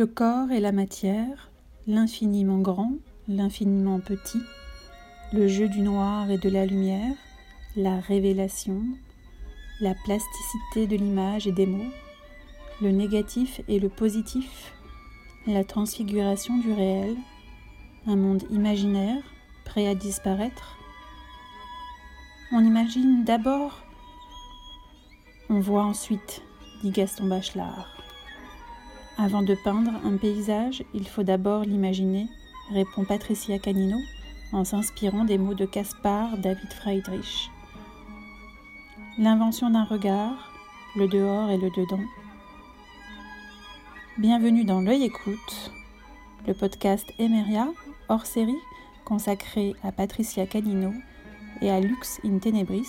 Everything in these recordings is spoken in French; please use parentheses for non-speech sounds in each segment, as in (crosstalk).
Le corps et la matière, l'infiniment grand, l'infiniment petit, le jeu du noir et de la lumière, la révélation, la plasticité de l'image et des mots, le négatif et le positif, la transfiguration du réel, un monde imaginaire prêt à disparaître. On imagine d'abord, on voit ensuite, dit Gaston Bachelard. Avant de peindre un paysage, il faut d'abord l'imaginer, répond Patricia Canino en s'inspirant des mots de Caspar David Friedrich. L'invention d'un regard, le dehors et le dedans. Bienvenue dans L'œil écoute, le podcast Emeria, hors série, consacré à Patricia Canino et à Lux in Tenebris,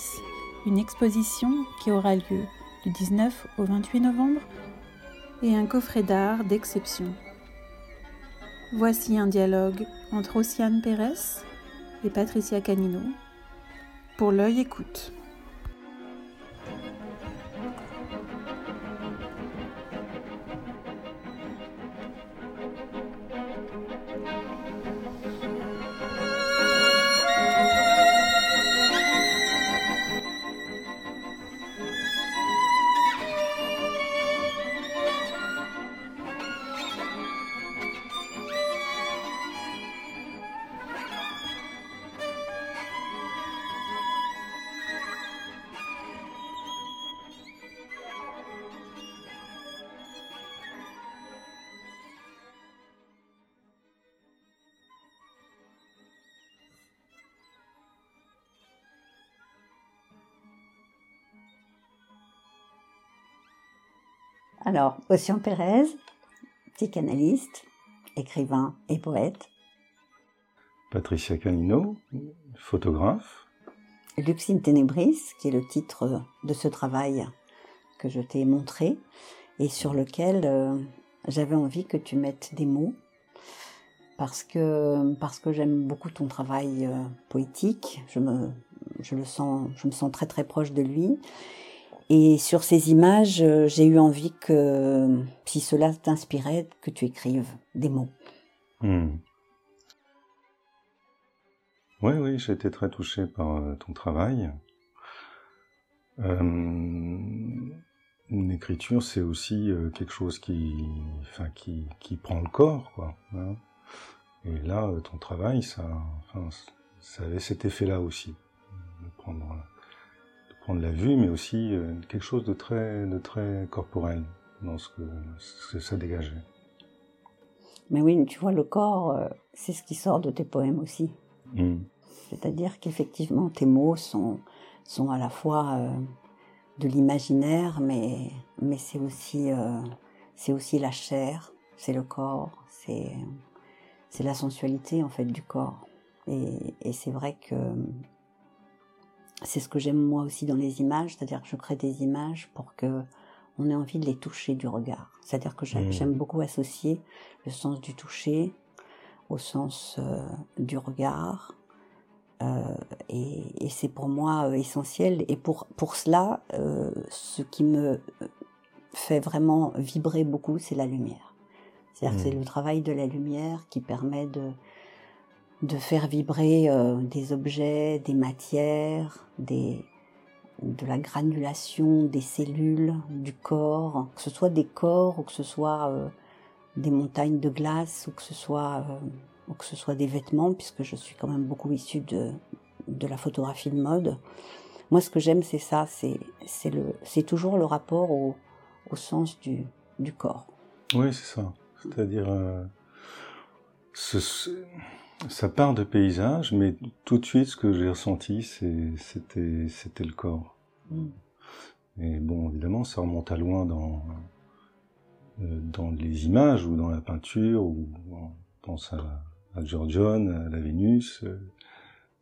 une exposition qui aura lieu du 19 au 28 novembre et un coffret d'art d'exception. Voici un dialogue entre Ossiane Pérez et Patricia Canino pour l'œil écoute. Alors, Ossian Pérez, psychanalyste, écrivain et poète. Patricia Canino, photographe. Luxine Tenebris, qui est le titre de ce travail que je t'ai montré et sur lequel euh, j'avais envie que tu mettes des mots parce que parce que j'aime beaucoup ton travail euh, poétique. Je me je le sens je me sens très très proche de lui et sur ces images, euh, j'ai eu envie que, si cela t'inspirait, que tu écrives des mots. Hmm. Oui, oui, j'ai été très touché par euh, ton travail. Euh, une écriture, c'est aussi quelque chose qui, enfin, qui, qui prend le corps, quoi. Hein. Et là, ton travail, ça, enfin, ça avait cet effet-là aussi, de prendre prendre la vue, mais aussi euh, quelque chose de très, de très corporel dans ce que, ça dégageait. Mais oui, tu vois, le corps, euh, c'est ce qui sort de tes poèmes aussi. Hmm. C'est-à-dire qu'effectivement, tes mots sont, sont à la fois euh, de l'imaginaire, mais, mais c'est aussi, c'est aussi la chair, c'est le corps, c'est, c'est la sensualité en fait du corps. Et, et c'est vrai que c'est ce que j'aime moi aussi dans les images, c'est-à-dire que je crée des images pour que on ait envie de les toucher du regard. C'est-à-dire que mmh. j'aime beaucoup associer le sens du toucher au sens euh, du regard. Euh, et, c'est pour moi euh, essentiel. Et pour, pour cela, ce qui me fait vraiment vibrer beaucoup, c'est la lumière. C'est-à-dire que c'est mmh. le travail de la lumière qui permet de, de faire vibrer euh, des objets, des matières, de la granulation des cellules du corps, que ce soit des corps ou que ce soit euh, des montagnes de glace ou que ce soit euh, ou que ce soit des vêtements, puisque je suis quand même beaucoup issue de, la photographie de mode. Moi, ce que j'aime, c'est ça, c'est toujours le rapport au, au sens du du corps. Oui, c'est ça. C'est-à-dire ce, ça part de paysage, mais tout de suite, ce que j'ai ressenti, c'était, c'était le corps. Mm. Et bon, évidemment, ça remonte à loin dans, euh, dans les images ou dans la peinture, ou on pense à, à Giorgione, à la Vénus, euh,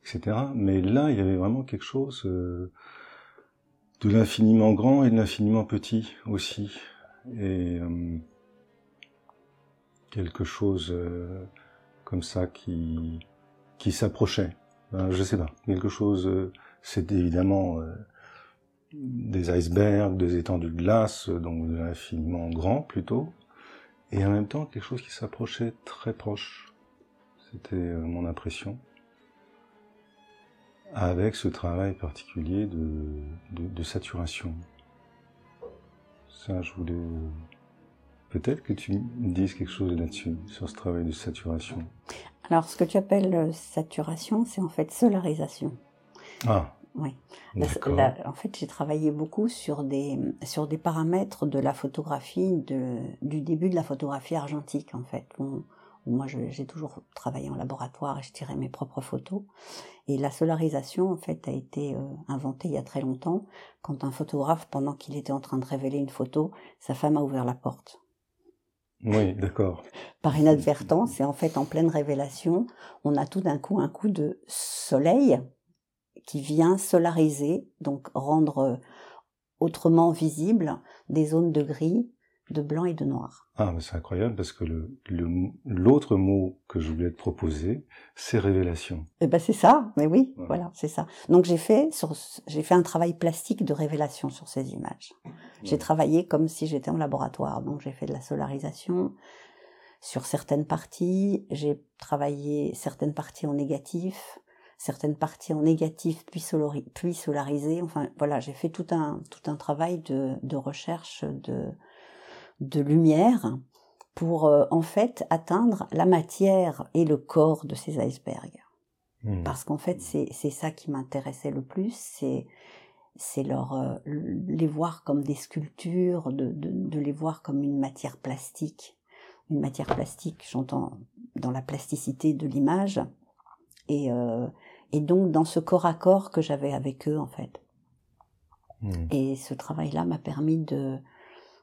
etc. Mais là, il y avait vraiment quelque chose euh, de l'infiniment grand et de l'infiniment petit aussi. Et quelque chose comme ça qui s'approchait. Ben, je sais pas, quelque chose. Euh, c'était évidemment euh, des icebergs, des étendues de glace, donc infiniment grand plutôt. et en même temps quelque chose qui s'approchait très proche. C'était euh, mon impression. Avec ce travail particulier de, de, saturation. Ça, je voulais peut-être que tu me dises quelque chose là-dessus, sur ce travail de saturation. Alors, ce que tu appelles euh, saturation, c'est en fait solarisation. Ah. Oui. en fait, j'ai travaillé beaucoup sur des sur des paramètres de la photographie de, du début de la photographie argentique. En fait, moi, j'ai toujours travaillé en laboratoire et je tirais mes propres photos. Et la solarisation, en fait, a été euh, inventée il y a très longtemps, quand un photographe, pendant qu'il était en train de révéler une photo, sa femme a ouvert la porte. Oui, d'accord. Par inadvertance, et en fait, en pleine révélation, on a tout d'un coup un coup de soleil qui vient solariser, donc rendre euh, autrement visible des zones de gris, de blanc et de noir. Ah, mais c'est incroyable parce que le, l'autre mot que je voulais te proposer, c'est révélation. Eh ben c'est ça, mais oui, voilà, c'est ça. Donc j'ai fait sur, j'ai fait un travail plastique de révélation sur ces images. J'ai travaillé comme si j'étais en laboratoire, donc j'ai fait de la solarisation sur certaines parties, j'ai travaillé certaines parties en négatif, certaines parties en négatif puis, puis solarisé. Enfin voilà, j'ai fait tout un tout un travail de, de recherche de de lumière pour euh, en fait atteindre la matière et le corps de ces icebergs. Hmm. Parce qu'en fait c'est ça qui m'intéressait le plus, c'est c'est leur euh, les voir comme des sculptures, de, de, de les voir comme une matière plastique, une matière plastique, j'entends dans la plasticité de l'image et euh, et donc dans ce corps à corps que j'avais avec eux en fait. Hmm. Et ce travail-là m'a permis de,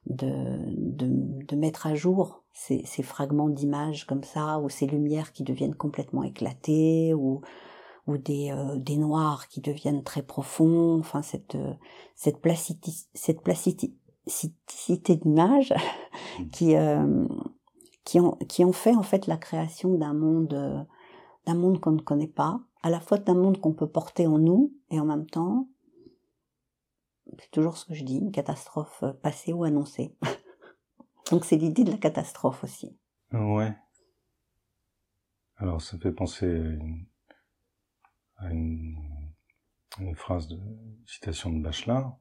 de, de, de, mettre à jour ces, ces fragments d'images comme ça, ou ces lumières qui deviennent complètement éclatées, ou, ou des, euh, des noirs qui deviennent très profonds, enfin cette, euh, cette, placiti cette plasticité d'image hmm. qui, euh, qui, ont, qui ont fait en fait la création d'un monde, d'un monde qu'on ne connaît pas, à la fois d'un monde qu'on peut porter en nous et en même temps, c'est toujours ce que je dis, une catastrophe euh, passée ou annoncée. (laughs) Donc c'est l'idée de la catastrophe aussi. Ouais. Alors ça fait penser à une, phrase de citation de Bachelard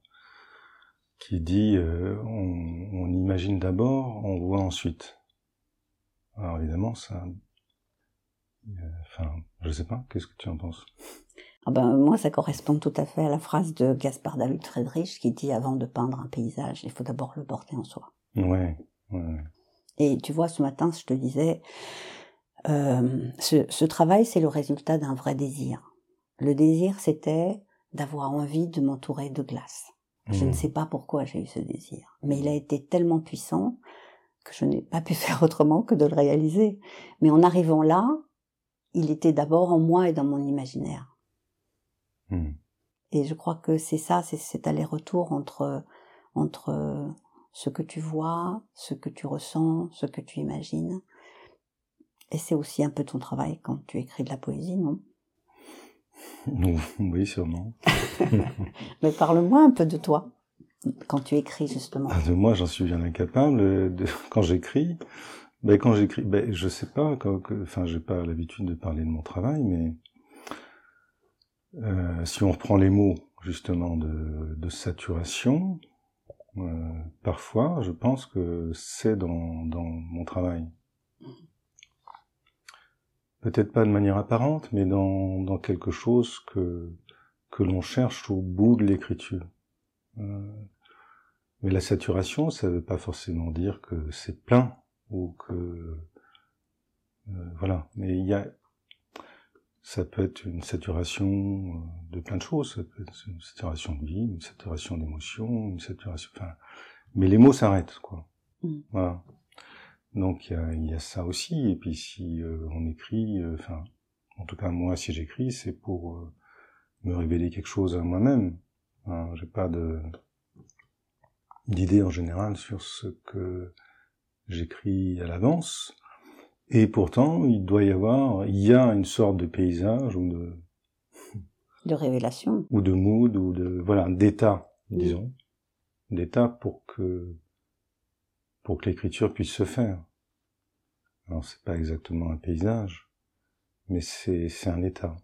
qui dit euh, on, imagine d'abord, on voit ensuite. Alors évidemment ça Enfin, je sais pas, qu'est-ce que tu en penses? Ah ben, Moi, ça correspond tout à fait à la phrase de Gaspard David Friedrich qui dit avant de peindre un paysage, il faut d'abord le porter en soi. Ouais, ouais. Et tu vois, ce matin, je te disais, euh, ce, ce travail, c'est le résultat d'un vrai désir. Le désir, c'était d'avoir envie de m'entourer de glace. Je ne hmm. sais pas pourquoi j'ai eu ce désir, mais il a été tellement puissant que je n'ai pas pu (laughs) faire autrement que de le réaliser. Mais en arrivant là, il était d'abord en moi et dans mon imaginaire. Hmm. Et je crois que c'est ça, c'est cet aller-retour entre entre ce que tu vois, ce que tu ressens, ce que tu imagines. Et c'est aussi un peu ton travail quand tu écris de la poésie, non? Oui, sûrement. (laughs) Mais parle-moi un peu de toi quand tu écris justement. Ah, de moi, j'en suis bien incapable. De, (laughs) quand j'écris, ben, quand j'écris, ben, je sais pas, quand, enfin, j'ai pas l'habitude de parler de mon travail, mais euh, si on reprend les mots justement de, de saturation, euh, parfois, je pense que c'est dans, dans mon travail. Peut-être pas de manière apparente, mais dans, dans quelque chose que, que l'on cherche au bout de l'écriture. Euh, mais la saturation, ça veut pas forcément dire que c'est plein ou que euh, voilà. Mais il y a, ça peut être une saturation euh, de plein de choses. Ça peut être une saturation de vie, une saturation d'émotions, une saturation. Enfin, mais les mots s'arrêtent, quoi. Mm. Voilà. Donc il y a, y a, ça aussi. Et puis si euh, on écrit, enfin, en tout cas moi, si j'écris, c'est pour me révéler quelque chose à moi-même. Hein, J'ai pas de d'idée en général sur ce que j'écris à l'avance. Et pourtant, il doit y avoir, il y a une sorte de paysage ou de de révélation ou de mood ou de voilà d'état, disons, d'état pour que pour que l'écriture puisse se faire. Alors c'est pas exactement un paysage, mais c'est c'est un état.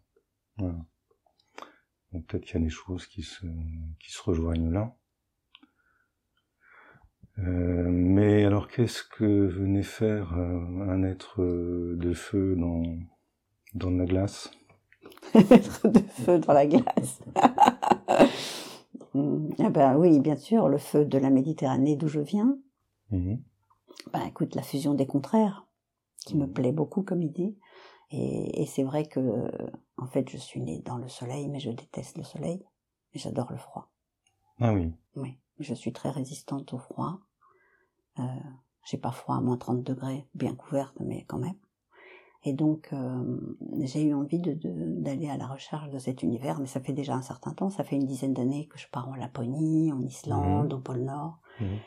Voilà. Donc peut-être qu'il y a des choses qui se qui se rejoignent là. Euh, mais alors qu'est-ce que venait faire euh, un être euh, de feu dans dans la glace? (laughs) Être de feu dans la glace. (laughs) ah ben oui, bien sûr, le feu de la Méditerranée d'où je viens. Mhm. Ben écoute, la fusion des contraires, qui me Mhm. plaît beaucoup comme idée. Et, et c'est vrai que, en fait, je suis née dans le soleil, mais je déteste le soleil. Et j'adore le froid. Ah oui. Oui, je suis très résistante au froid. Euh, j'ai pas froid à moins 30 degrés, bien couverte, mais quand même. Et donc, euh, j'ai eu envie de- d'aller à la recherche de cet univers, mais ça fait déjà un certain temps, ça fait une dizaine d'années que je pars en Laponie, en Islande, au pôle Nord. Mhm.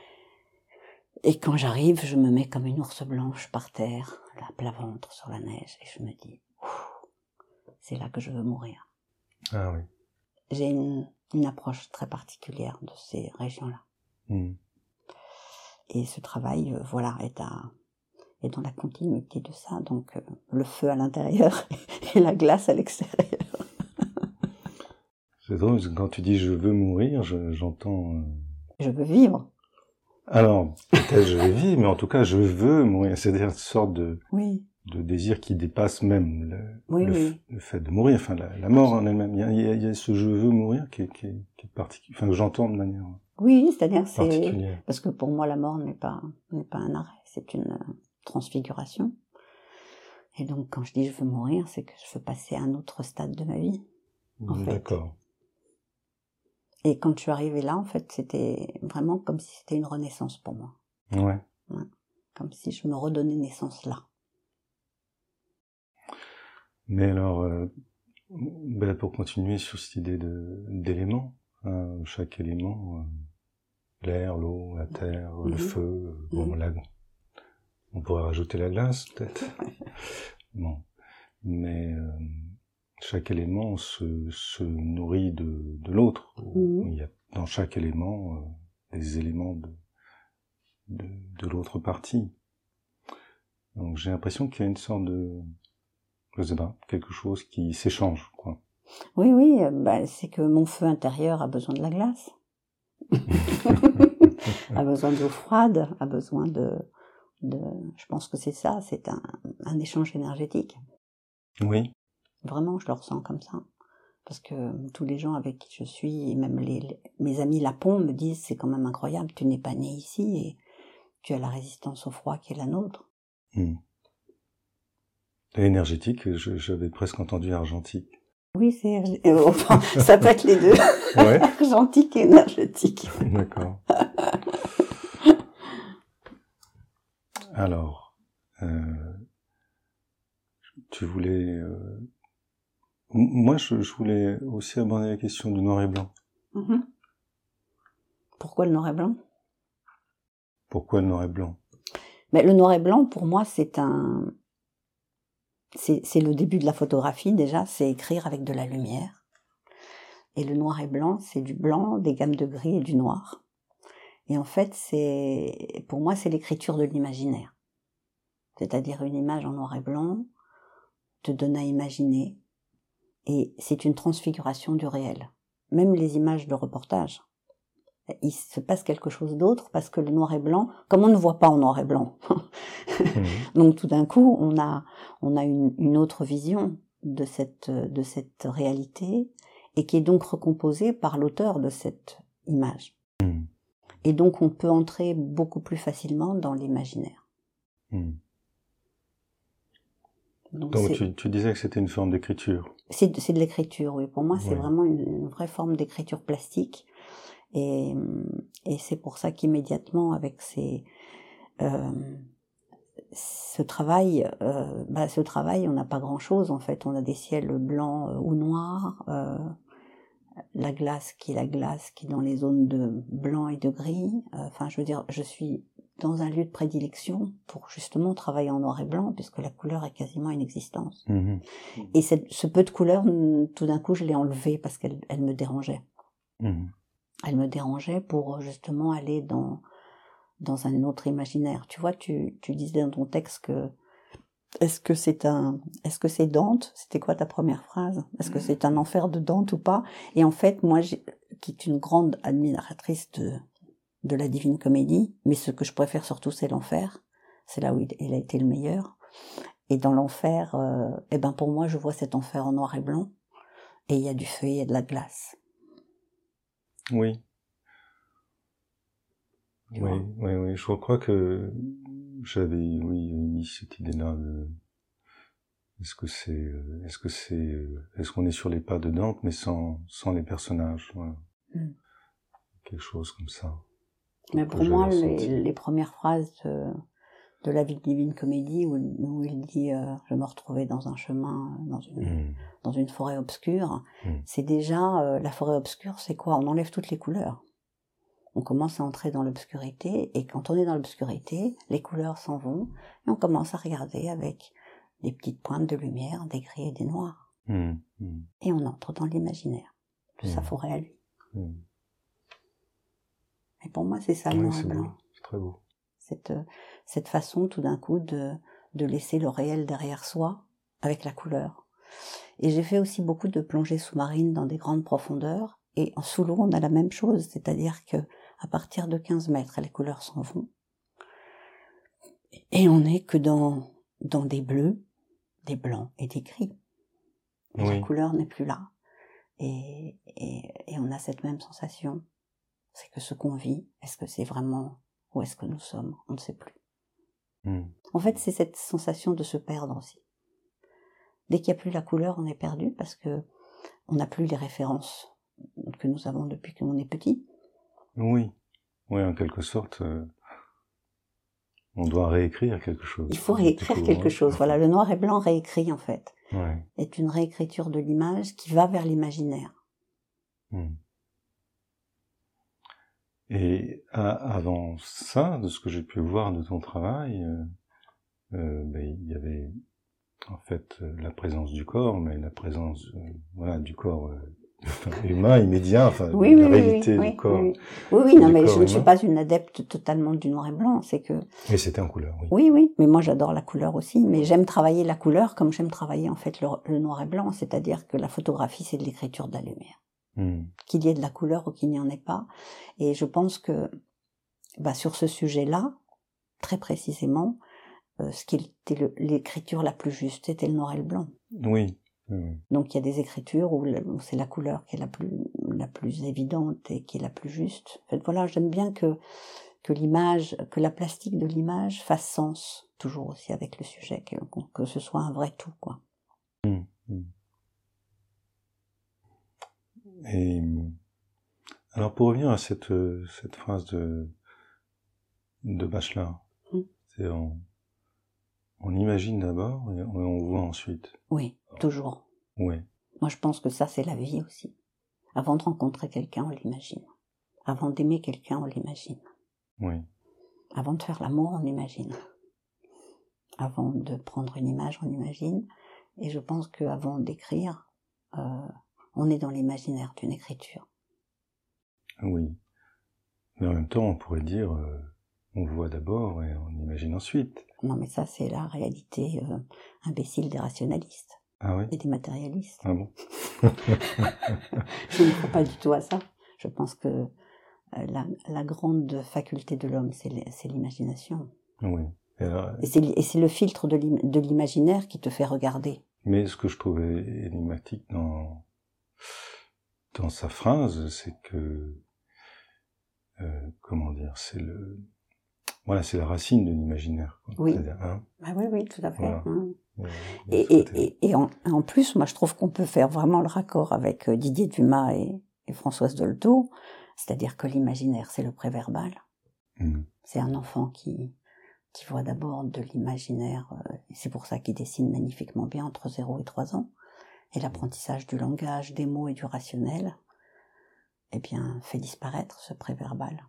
Et quand j'arrive, je me mets comme une ours blanche par terre, la plat ventre sur la neige, et je me dis, c'est là que je veux mourir. Ah oui. J'ai une, une approche très particulière de ces régions-là. Mhm. Et ce travail, euh, voilà, est, à, est dans la continuité de ça. Donc, euh, le feu à l'intérieur (laughs) et la glace à l'extérieur. C'est drôle, parce que quand tu dis je veux mourir, je- j'entends. euh, Je veux vivre. Alors, peut-être je vais vivre, mais en tout cas, je veux mourir. C'est-à-dire une sorte de, Oui, de désir qui dépasse même le, Oui, le, oui. f- le fait de mourir, enfin la, la mort en elle-même. Il y a, il y ce je veux mourir qui est, qui est, qui est particulier, enfin que j'entends de manière oui, c'est-à-dire c'est parce que pour moi la mort n'est pas n'est pas un arrêt, c'est une euh, transfiguration. Et donc quand je dis je veux mourir, c'est que je veux passer à un autre stade de ma vie. fait. D'accord. Et quand je suis arrivée là, en fait, c'était vraiment comme si c'était une renaissance pour moi, Ouais. comme si je me redonnais naissance là. Mais alors, euh, ben, pour continuer sur cette idée de d'éléments, hein, chaque élément, euh, l'air, l'eau, la terre, le Mhm. feu, euh, bon, Mhm. la, on pourrait rajouter la glace peut-être. (laughs) bon, mais euh, chaque élément se, se nourrit de, de l'autre. Mhm. Il y a dans chaque élément euh, des éléments de, de, de l'autre partie. Donc j'ai l'impression qu'il y a une sorte de, je sais pas, quelque chose qui s'échange, quoi. Oui, oui, euh, bah, c'est que mon feu intérieur a besoin de la glace, (laughs) a besoin d'eau froide, a besoin de, de, je pense que c'est ça, c'est un, un échange énergétique. Oui. Vraiment, je le ressens comme ça. Parce que tous les gens avec qui je suis, et même les, les- mes amis Lapon me disent c'est quand même incroyable, tu n'es pas né ici et tu as la résistance au froid qui est la nôtre. Hmm. Et énergétique, j'avais presque entendu argentique. Oui, c'est, euh, enfin, ça peut être les deux, (laughs) Ouais. argentique et énergétique. D'accord. Alors, euh, tu voulais... euh, Moi, je, je voulais aussi aborder la question du noir et blanc. Mhm. Pourquoi le noir et blanc? Pourquoi le noir et blanc? Mais le noir et blanc, pour moi, c'est un, c'est le début de la photographie déjà, c'est écrire avec de la lumière. Et le noir et blanc, c'est du blanc, des gammes de gris et du noir. Et en fait, c'est, pour moi, c'est l'écriture de l'imaginaire. C'est-à-dire une image en noir et blanc te donne à imaginer. Et c'est une transfiguration du réel. Même les images de reportage. Il se passe quelque chose d'autre parce que le noir et blanc, comme on ne voit pas en noir et blanc, (laughs) Mhm. (laughs) donc tout d'un coup, on a, on a une, une autre vision de cette, de cette réalité et qui est donc recomposée par l'auteur de cette image. Mhm. Et donc on peut entrer beaucoup plus facilement dans l'imaginaire. Hmm. Donc tu, tu disais que c'était une forme d'écriture. c'est de, l'écriture, oui. Pour moi, c'est vraiment une, une vraie forme d'écriture plastique. Et, et c'est pour ça qu'immédiatement, avec ces, euh, ce travail, euh, bah, ce travail, on n'a pas grand-chose en fait. On a des ciels blancs euh, ou noirs, euh, la glace qui est la glace qui est dans les zones de blanc et de gris. Euh, Enfin, je veux dire, je suis dans un lieu de prédilection pour justement travailler en noir et blanc, puisque la couleur est quasiment inexistante. Mhm. Et cette- ce peu de couleur, tout d'un coup, je l'ai enlevé parce qu'elle elle me dérangeait. Mhm. Elle me dérangeait pour justement aller dans dans un autre imaginaire. Tu vois, tu, tu disais dans ton texte que est-ce que c'est un, est-ce que c'est Dante? C'était quoi ta première phrase? Est-ce que c'est un enfer de Dante ou pas? Et en fait, moi, qui est une grande admiratrice de, de la Divine Comédie, mais ce que je préfère surtout, c'est l'enfer. C'est là où il, a été le meilleur. Et dans l'enfer, euh, eh ben pour moi, je vois cet enfer en noir et blanc, et il y a du feu, et de la glace. Oui. Oui, oui, oui. Je crois que j'avais, oui, mis cette idée-là de, est-ce que c'est, euh, est-ce que c'est, euh, est-ce qu'on est sur les pas de Dante, mais sans, sans les personnages, voilà. Hmm. Quelque chose comme ça. Mais pour moi, les, les, premières phrases de, de la divine comédie où, où il dit euh, je me retrouvais dans un chemin dans une hmm. dans une forêt obscure hmm. c'est déjà la forêt obscure c'est quoi? On enlève toutes les couleurs on commence à entrer dans l'obscurité et quand on est dans l'obscurité, les couleurs s'en vont et on commence à regarder avec des petites pointes de lumière, des gris et des noirs. Mmh, mmh. Et on entre dans l'imaginaire de sa mmh. forêt à lui. Et pour moi, c'est ça le noir et blanc. C'est très beau. Cette, euh, cette façon tout d'un coup de, de laisser le réel derrière soi avec la couleur. Et j'ai fait aussi beaucoup de plongées sous-marines dans des grandes profondeurs. Et en sous l'eau, on a la même chose, c'est-à-dire que à partir de 15 mètres, les couleurs s'en vont. Et on n'est que dans, dans des bleus, des blancs et des gris. La couleur n'est plus là. Et, et, on a cette même sensation. C'est que ce qu'on vit, est-ce que c'est vraiment où est-ce que nous sommes? On ne sait plus. Hmm. En fait, c'est cette sensation de se perdre aussi. Dès qu'il n'y a plus la couleur, on est perdu parce que on n'a plus les références que nous avons depuis qu'on est petit. Oui, oui, en quelque sorte, euh, on doit réécrire quelque chose. Il faut réécrire quelque chose. Voilà, le noir et blanc réécrit en fait. Ouais. Est une réécriture de l'image qui va vers l'imaginaire. Hmm. Et avant ça, de ce que j'ai pu voir de ton travail, euh, euh ben, il y avait en fait la présence du corps, mais la présence euh, voilà du corps (laughs) humain immédiat, enfin oui, la réalité du corps. Oui, oui, non, mais je ne suis pas une adepte totalement du noir et blanc, c'est que. Mais c'était en couleur, oui. Oui, oui, mais moi j'adore la couleur aussi, mais j'aime travailler la couleur comme j'aime travailler en fait le, noir et blanc, c'est-à-dire que la photographie c'est de l'écriture de la lumière. Hmm. Qu'il y ait de la couleur ou qu'il n'y en ait pas, et je pense que bah, sur ce sujet-là, très précisément, euh, ce qui était l'écriture la plus juste était le noir et le blanc. Oui, donc il y a des écritures où, c'est la couleur qui est la plus, la plus évidente et qui est la plus juste. En fait, voilà, j'aime bien que, que l'image, que la plastique de l'image fasse sens, toujours aussi avec le sujet, que, que ce soit un vrai tout, quoi. Mmh. Et alors pour revenir à cette, cette phrase de, de Bachelard, mmh. c'est on imagine d'abord et on voit ensuite. Oui, toujours. Oui. Moi, je pense que ça, c'est la vie aussi. Avant de rencontrer quelqu'un, on l'imagine. Avant d'aimer quelqu'un, on l'imagine. Oui. Avant de faire l'amour, on imagine. Avant de prendre une image, on imagine. Et je pense qu'avant d'écrire, euh, on est dans l'imaginaire d'une écriture. Oui. Mais en même temps, on pourrait dire, euh, on voit d'abord et on imagine ensuite. Non, mais ça, c'est la réalité euh, imbécile des rationalistes. Ah et des matérialistes. Ah bon? (laughs) Je ne crois pas du tout à ça. Je pense que euh, la, grande faculté de l'homme, c'est l'imagination. Oui. Et, c'est le filtre de l'imaginaire qui te fait regarder. Mais ce que je trouvais énigmatique dans, dans sa phrase, c'est que, euh, comment dire, c'est le, voilà, c'est la racine de l'imaginaire. Oui. Hein ah oui, oui, tout à fait. Hein. et, et, et, en, en, plus, moi, je trouve qu'on peut faire vraiment le raccord avec euh, Didier Dumas et, Françoise Dolto, c'est-à-dire que l'imaginaire, c'est le préverbal. Mmh. C'est un enfant qui, qui voit d'abord de l'imaginaire, euh, c'est pour ça qu'il dessine magnifiquement bien entre 0 et 3 ans. Et l'apprentissage du langage, des mots et du rationnel, eh bien, fait disparaître ce préverbal.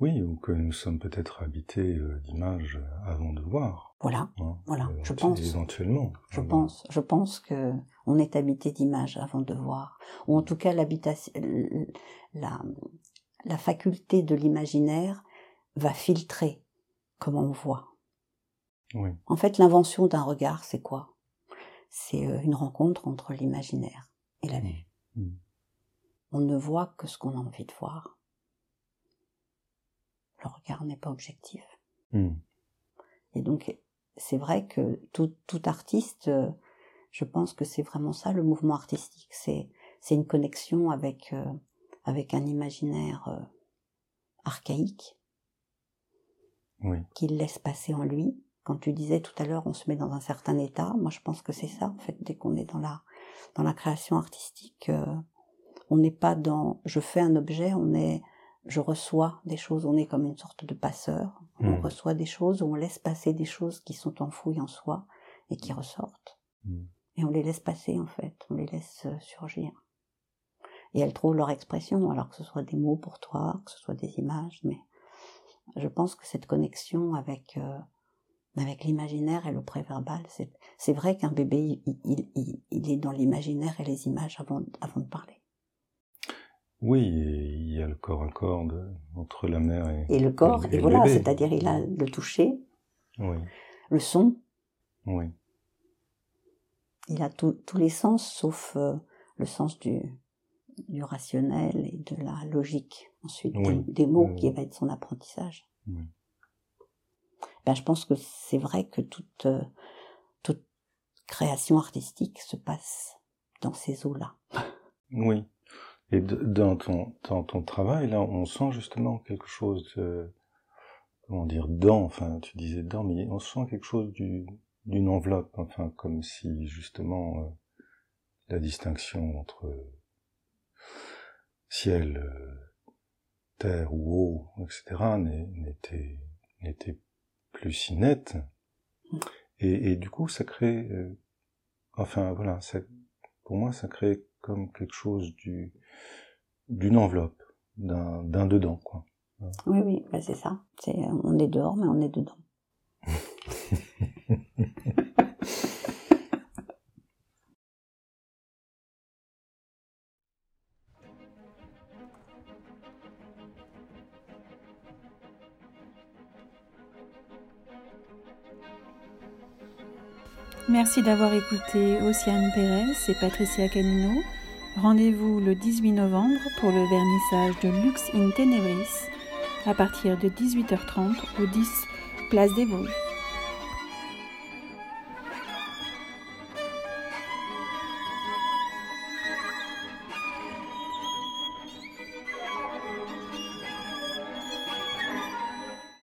Oui, ou que nous sommes peut-être habités euh, d'images avant de voir. Voilà, hein, voilà, euh, je pense. Éventuellement. Je pense, je pense que on est habité d'images avant de voir, ou en tout cas l'habitation, la, la faculté de l'imaginaire va filtrer comment on voit. En fait, l'invention d'un regard, c'est quoi? C'est euh, une rencontre entre l'imaginaire et la vue. Mmh. On ne voit que ce qu'on a envie de voir. Le regard n'est pas objectif. Mmh. Et donc, c'est vrai que tout, artiste, euh, je pense que c'est vraiment ça le mouvement artistique. C'est, c'est une connexion avec, euh, avec un imaginaire archaïque oui. qu'il laisse passer en lui. Quand tu disais tout à l'heure, on se met dans un certain état. Moi, je pense que c'est ça, en fait, dès qu'on est dans la dans la création artistique, euh, on n'est pas dans je fais un objet, on est je reçois des choses, on est comme une sorte de passeur. On hmm. reçoit des choses, on laisse passer des choses qui sont enfouies en soi et qui ressortent. Hmm. Et on les laisse passer, en fait, on les laisse euh, surgir. Et elles trouvent leur expression, alors que ce soit des mots pour toi, que ce soit des images, mais je pense que cette connexion avec euh, avec l'imaginaire et le préverbal, c'est vrai qu'un bébé, il, il, il, est dans l'imaginaire et les images avant, avant de parler. Oui, il y a le corps à corps entre la mère et, et le corps. Et, voilà, c'est-à-dire il a le toucher, oui. le son. Oui. Il a tous les sens sauf euh, le sens du, du rationnel et de la logique. Ensuite, des, mots qui va être son apprentissage. Ben, je pense que c'est vrai que toute, euh, toute création artistique se passe dans ces eaux-là. (laughs) Oui. Et dans ton, dans ton travail, là, on sent justement quelque chose de, comment dire, dans, enfin, tu disais dans, mais on sent quelque chose du, d'une enveloppe, enfin, comme si justement euh, la distinction entre ciel, euh, terre ou eau, etc., n'était, n'était plus si nette. Et, du coup, ça crée, euh, enfin voilà, pour moi, ça crée comme quelque chose du, d'une enveloppe, d'un, d'un dedans, quoi. Oui, oui, bah c'est ça. C'est, on est dehors, mais on est dedans. Merci d'avoir écouté Océane Pérez et Patricia Canino. Rendez-vous le 18 novembre pour le vernissage de Lux in Tenebris à partir de 18h30 au 10 Place des Vosges.